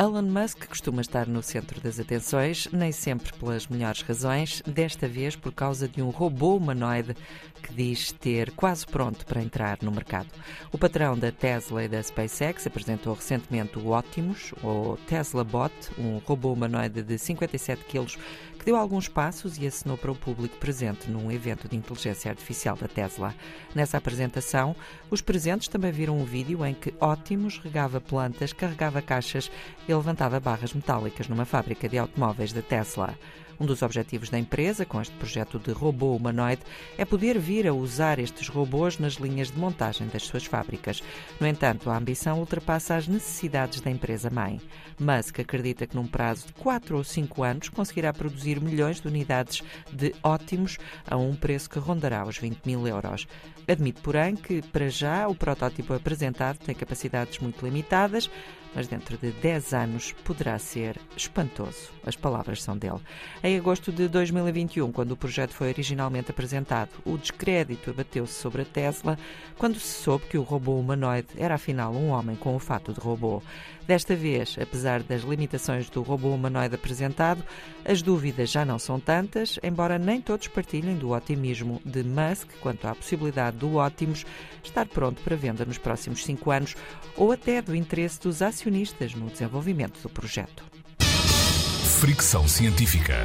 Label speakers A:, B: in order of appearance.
A: Elon Musk costuma estar no centro das atenções, nem sempre pelas melhores razões, desta vez por causa de um robô humanoide que diz ter quase pronto para entrar no mercado. O patrão da Tesla e da SpaceX apresentou recentemente o Optimus, ou Tesla Bot, um robô humanoide de 57 quilos que deu alguns passos e assinou para o público presente num evento de inteligência artificial da Tesla. Nessa apresentação, os presentes também viram um vídeo em que Optimus regava plantas, carregava caixas e levantava barras metálicas numa fábrica de automóveis da Tesla. Um dos objetivos da empresa, com este projeto de robô humanoide, é poder vir a usar estes robôs nas linhas de montagem das suas fábricas. No entanto, a ambição ultrapassa as necessidades da empresa-mãe. Musk acredita que num prazo de 4 ou 5 anos conseguirá produzir milhões de unidades de ótimos a um preço que rondará os 20 mil euros. Admite, porém, que para já o protótipo apresentado tem capacidades muito limitadas, mas dentro de 10 anos poderá ser espantoso. As palavras são dele. Em agosto de 2021, quando o projeto foi originalmente apresentado, o descrédito abateu-se sobre a Tesla quando se soube que o robô humanoide era afinal um homem com o fato de robô. Desta vez, apesar das limitações do robô humanoide apresentado, as dúvidas já não são tantas, embora nem todos partilhem do otimismo de Musk quanto à possibilidade do Optimus estar pronto para venda nos próximos cinco anos ou até do interesse dos acionistas no desenvolvimento do projeto.
B: Fricção científica.